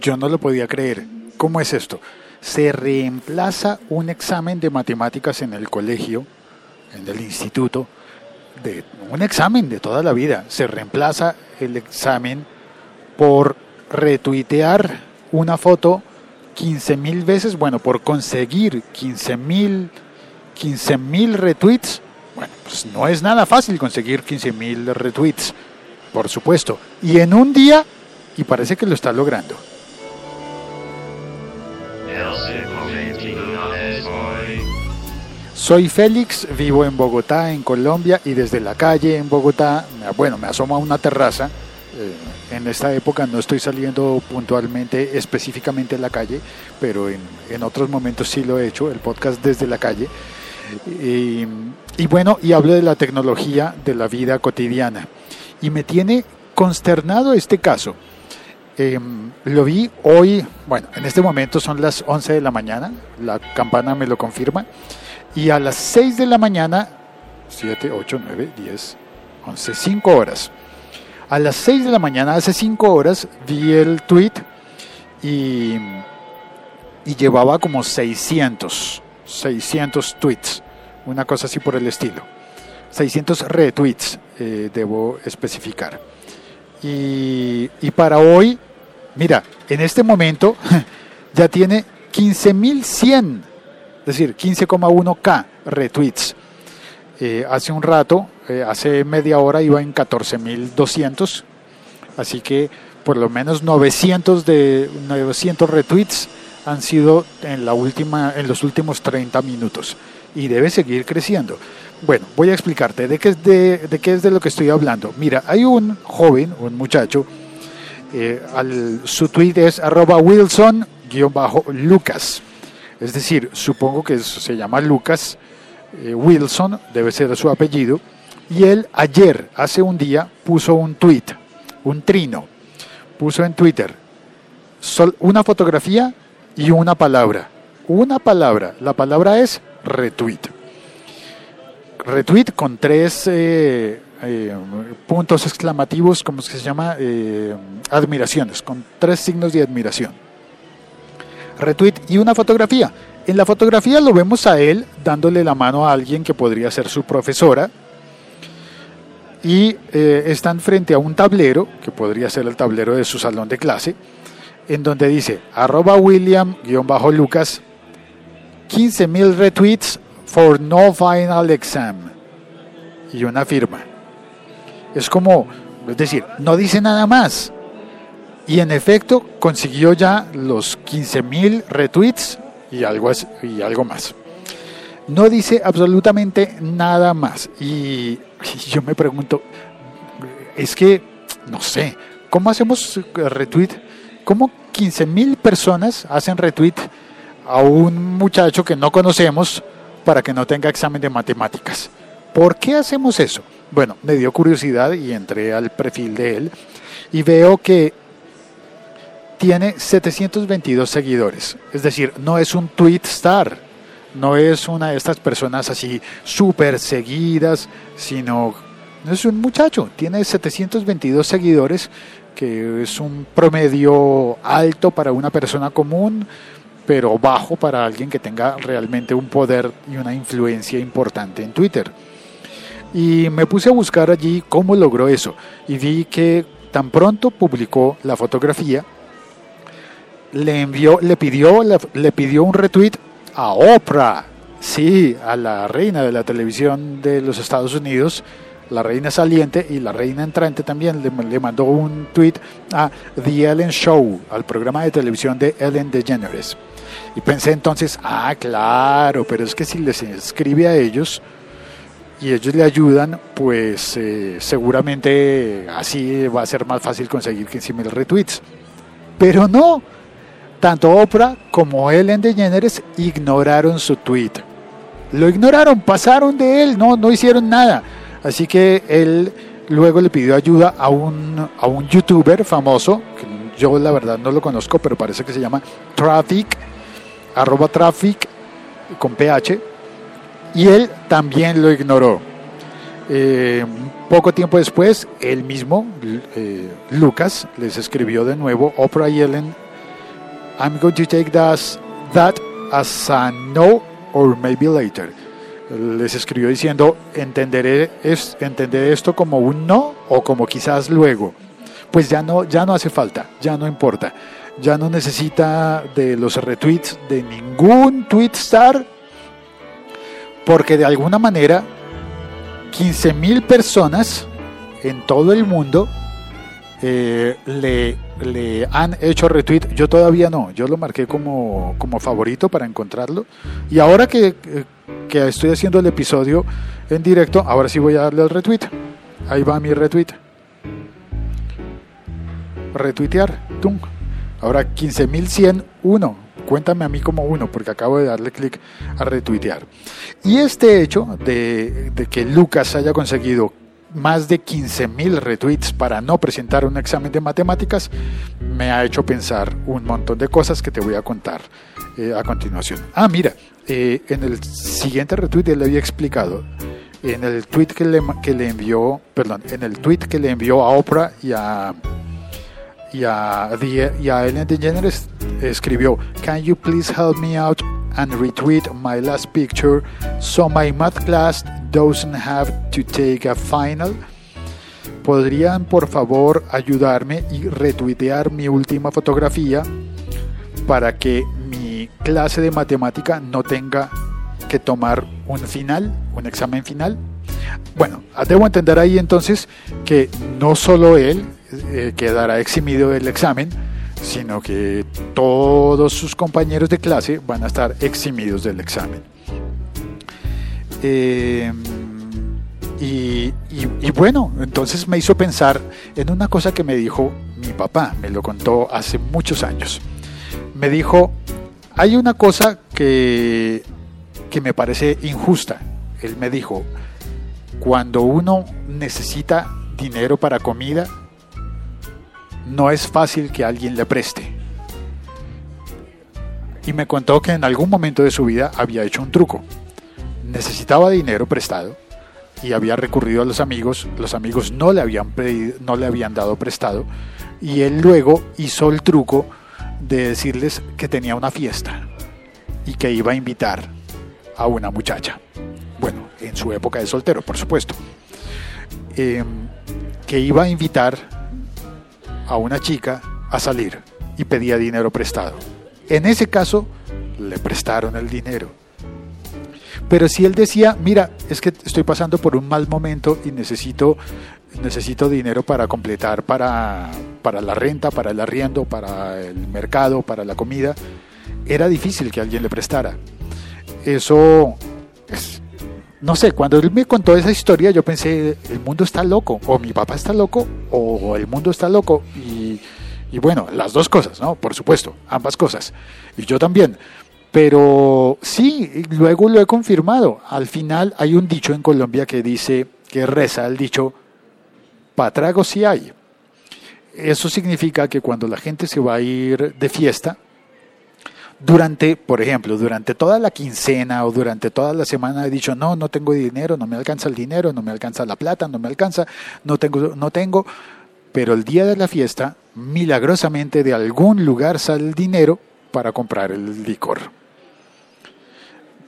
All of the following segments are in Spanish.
yo no lo podía creer. ¿Cómo es esto? Se reemplaza un examen de matemáticas en el colegio, en el instituto, de un examen de toda la vida. Se reemplaza el examen por retuitear una foto 15 mil veces, bueno, por conseguir 15 mil 15 mil retweets. Bueno, pues no es nada fácil conseguir 15 mil retweets, por supuesto. Y en un día, y parece que lo está logrando. Soy Félix, vivo en Bogotá, en Colombia, y desde la calle en Bogotá, bueno, me asomo a una terraza. Eh, en esta época no estoy saliendo puntualmente, específicamente en la calle, pero en, en otros momentos sí lo he hecho, el podcast desde la calle. Y, y bueno, y hablo de la tecnología de la vida cotidiana. Y me tiene consternado este caso. Em, lo vi hoy, bueno, en este momento son las 11 de la mañana, la campana me lo confirma, y a las 6 de la mañana, 7, 8, 9, 10, 11, 5 horas. A las 6 de la mañana, hace 5 horas, vi el tweet y, y llevaba como 600, 600 tweets, una cosa así por el estilo. 600 retweets, eh, debo especificar. Y, y, para hoy, mira, en este momento ya tiene 15.100, es decir, 15,1k retweets. Eh, hace un rato, eh, hace media hora iba en 14.200, así que por lo menos 900 de 900 retweets han sido en la última en los últimos 30 minutos y debe seguir creciendo. Bueno, voy a explicarte de qué es de, de, qué es de lo que estoy hablando. Mira, hay un joven, un muchacho, eh, al, su tweet es arroba Wilson-Lucas. Es decir, supongo que se llama Lucas eh, Wilson, debe ser su apellido. Y él ayer, hace un día, puso un tweet, un trino, puso en Twitter una fotografía y una palabra. Una palabra, la palabra es retweet retweet con tres eh, eh, puntos exclamativos, como se llama? Eh, admiraciones, con tres signos de admiración. Retweet y una fotografía. En la fotografía lo vemos a él dándole la mano a alguien que podría ser su profesora y están frente a un tablero, que podría ser el tablero de su salón de clase, en donde dice arroba William-Lucas 15.000 retweets for no final exam y una firma. Es como, es decir, no dice nada más. Y en efecto consiguió ya los 15.000 retweets y algo, y algo más. No dice absolutamente nada más. Y, yo me pregunto, es que, no sé, ¿cómo hacemos retweet? ¿Cómo 15.000 personas hacen retweet a un muchacho que no conocemos para que no tenga examen de matemáticas. ¿Por qué hacemos eso? Bueno, me dio curiosidad y entré al perfil de él y veo que tiene 722 seguidores. Es decir, no es un tweet star, no es una de estas personas así súper seguidas, sino es un muchacho, tiene 722 seguidores, que es un promedio alto para una persona común, pero bajo para alguien que tenga realmente un poder y una influencia importante en Twitter. Y me puse a buscar allí cómo logró eso y vi que tan pronto publicó la fotografía, le envió, le pidió, le pidió un retweet a Oprah, sí, a la reina de la televisión de los Estados Unidos, la reina saliente y la reina entrante también le, le, mandó un tweet a The Ellen Show, al programa de televisión de Ellen DeGeneres. Y pensé entonces, ah, claro, pero es que si les escribe a ellos y ellos le ayudan, pues eh, seguramente así va a ser más fácil conseguir 15.000 retweets. Pero no, tanto Oprah como Ellen DeGeneres ignoraron su tweet. Lo ignoraron, pasaron de él, no, no hicieron nada. Así que él luego le pidió ayuda a un, a un youtuber famoso, que yo la verdad no lo conozco, pero parece que se llama Traffic arroba traffic con PH, y él también lo ignoró. Eh, poco tiempo después, él mismo, eh, Lucas, les escribió de nuevo, Oprah y Ellen I'm going to take that, as a no or maybe later. Les escribió diciendo, entenderé esto como un no o como quizás luego. Pues ya no, ya no hace falta, ya no importa. Ya no necesita de los retweets de ningún tweet star porque de alguna manera 15 mil personas en todo el mundo eh, le, le, han hecho retweet. Yo todavía no, yo lo marqué como, como favorito para encontrarlo. Y ahora que, que, estoy haciendo el episodio en directo, ahora sí voy a darle al retweet. Ahí va mi retweet. Retuitear. Tum. Ahora 15.101 cuéntame a mí como uno, porque acabo de darle clic a retuitear. Y este hecho de, que Lucas haya conseguido más de 15.000 retweets para no presentar un examen de matemáticas me ha hecho pensar un montón de cosas que te voy a contar eh, a continuación. Ah, mira, eh, en el siguiente retweet él le había explicado en el tweet que le, que le envió, perdón, en el tweet que le envió a Oprah y a y a, y a Ellen DeGeneres escribió, Can you please help me out and retweet my last picture so my math class doesn't have to take a final? ¿Podrían por favor ayudarme y retuitear mi última fotografía para que mi clase de matemática no tenga que tomar un final, un examen final? Bueno, debo entender ahí entonces que no solo él eh, quedará eximido del examen, sino que todos sus compañeros de clase van a estar eximidos del examen. Em, y, y, bueno, entonces me hizo pensar en una cosa que me dijo mi papá, me lo contó hace muchos años. Me dijo, hay una cosa que, que me parece injusta. Él me dijo, cuando uno necesita dinero para comida, no es fácil que alguien le preste. Y me contó que en algún momento de su vida había hecho un truco. Necesitaba dinero prestado y había recurrido a los amigos, los amigos no le habían, no le habían dado prestado y él luego hizo el truco de decirles que tenía una fiesta y que iba a invitar a una muchacha. Bueno, en su época de soltero, por supuesto. Em, que iba a invitar a una chica a salir y pedía dinero prestado. En ese caso, le prestaron el dinero. Pero si él decía, mira, es que estoy pasando por un mal momento y necesito, necesito dinero para completar, para, para la renta, para el arriendo, para el mercado, para la comida, era difícil que alguien le prestara. Eso es, no sé, cuando él me contó esa historia yo pensé, el mundo está loco, o mi papá está loco, o el mundo está loco. Y, y bueno, las dos cosas, ¿no? Por supuesto, ambas cosas. Y yo también. Pero sí, luego lo he confirmado. Al final hay un dicho en Colombia que dice, que reza el dicho, patrago sí hay. Eso significa que cuando la gente se va a ir de fiesta, durante, por ejemplo, durante toda la quincena o durante toda la semana he dicho, no, no tengo dinero, no me alcanza el dinero, no me alcanza la plata, no me alcanza, no tengo, no tengo, pero el día de la fiesta, milagrosamente de algún lugar sale el dinero para comprar el licor.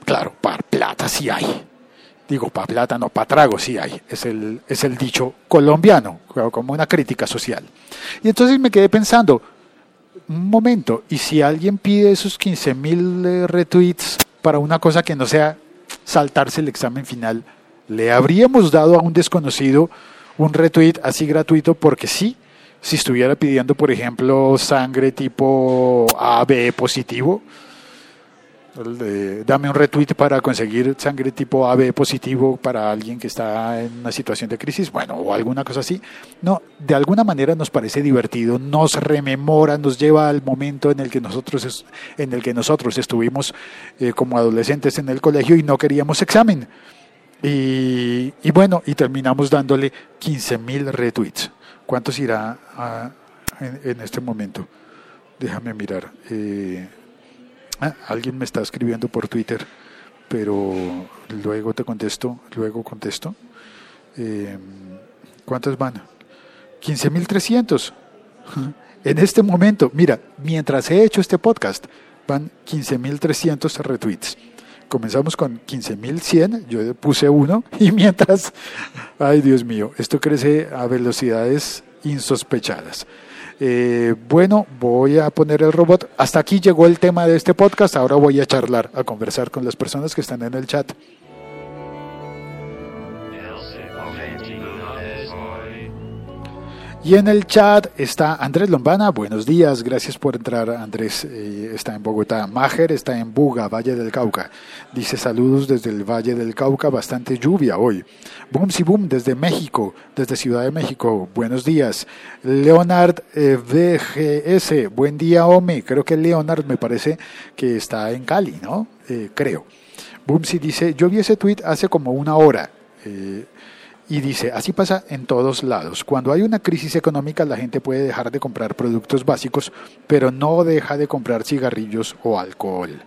Claro, para plata sí hay. Digo, para plata no, para trago sí hay. Es el, es el dicho colombiano, como una crítica social. Y entonces me quedé pensando, un momento, y si alguien pide esos 15 mil eh, retweets para una cosa que no sea saltarse el examen final, ¿le habríamos dado a un desconocido un retweet así gratuito porque sí? Si estuviera pidiendo, por ejemplo, sangre tipo AB positivo, dame un retweet para conseguir sangre tipo AB positivo para alguien que está en una situación de crisis, bueno, o alguna cosa así. No, de alguna manera nos parece divertido, nos rememora, nos lleva al momento en el que nosotros, en el que nosotros estuvimos eh, como adolescentes en el colegio y no queríamos examen. Y, bueno, y terminamos dándole 15 mil retweets. ¿Cuántos irá en, este momento? Déjame mirar. Eh, Ah, alguien me está escribiendo por Twitter, pero luego te contesto, luego contesto. Eh, ¿Cuántos van? 15.300. En este momento, mira, mientras he hecho este podcast, van 15.300 retweets. Comenzamos con 15.100, yo puse uno y mientras, ay Dios mío, esto crece a velocidades insospechadas. Eh, bueno, voy a poner el robot. Hasta aquí llegó el tema de este podcast. Ahora voy a charlar, a conversar con las personas que están en el chat. Y en el chat está Andrés Lombana. Buenos días, gracias por entrar. Andrés eh, está en Bogotá. Majer está en Buga, Valle del Cauca. Dice saludos desde el Valle del Cauca, bastante lluvia hoy. Boom si boom desde México, desde Ciudad de México. Buenos días. Leonard eh, VGS, buen día, Ome. Creo que Leonard me parece que está en Cali, ¿no? Eh, creo. si dice, yo vi ese tweet hace como una hora. Y dice, así pasa en todos lados. Cuando hay una crisis económica la gente puede dejar de comprar productos básicos, pero no deja de comprar cigarrillos o alcohol.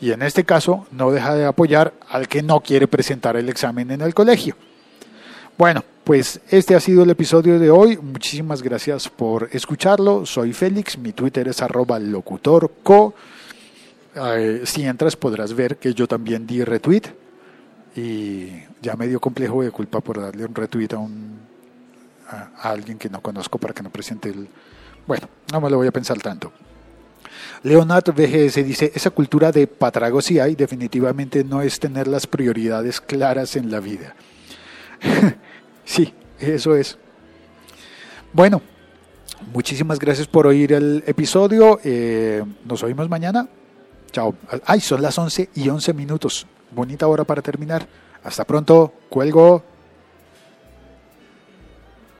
Y en este caso no deja de apoyar al que no quiere presentar el examen en el colegio. Bueno, pues este ha sido el episodio de hoy. Muchísimas gracias por escucharlo. Soy Félix, mi Twitter es arroba locutorco. Eh, si entras podrás ver que yo también di retweet y ya me dio complejo de culpa por darle un retweet a, un, a, alguien que no conozco para que no presente el... Bueno, no me lo voy a pensar tanto. Leonardo VGS dice, esa cultura de patragosia hay definitivamente no es tener las prioridades claras en la vida. sí, eso es. Bueno, muchísimas gracias por oír el episodio. Eh, nos oímos mañana. Chao. Ay, son las 11 y 11 minutos. Bonita hora para terminar. Hasta pronto. Cuelgo.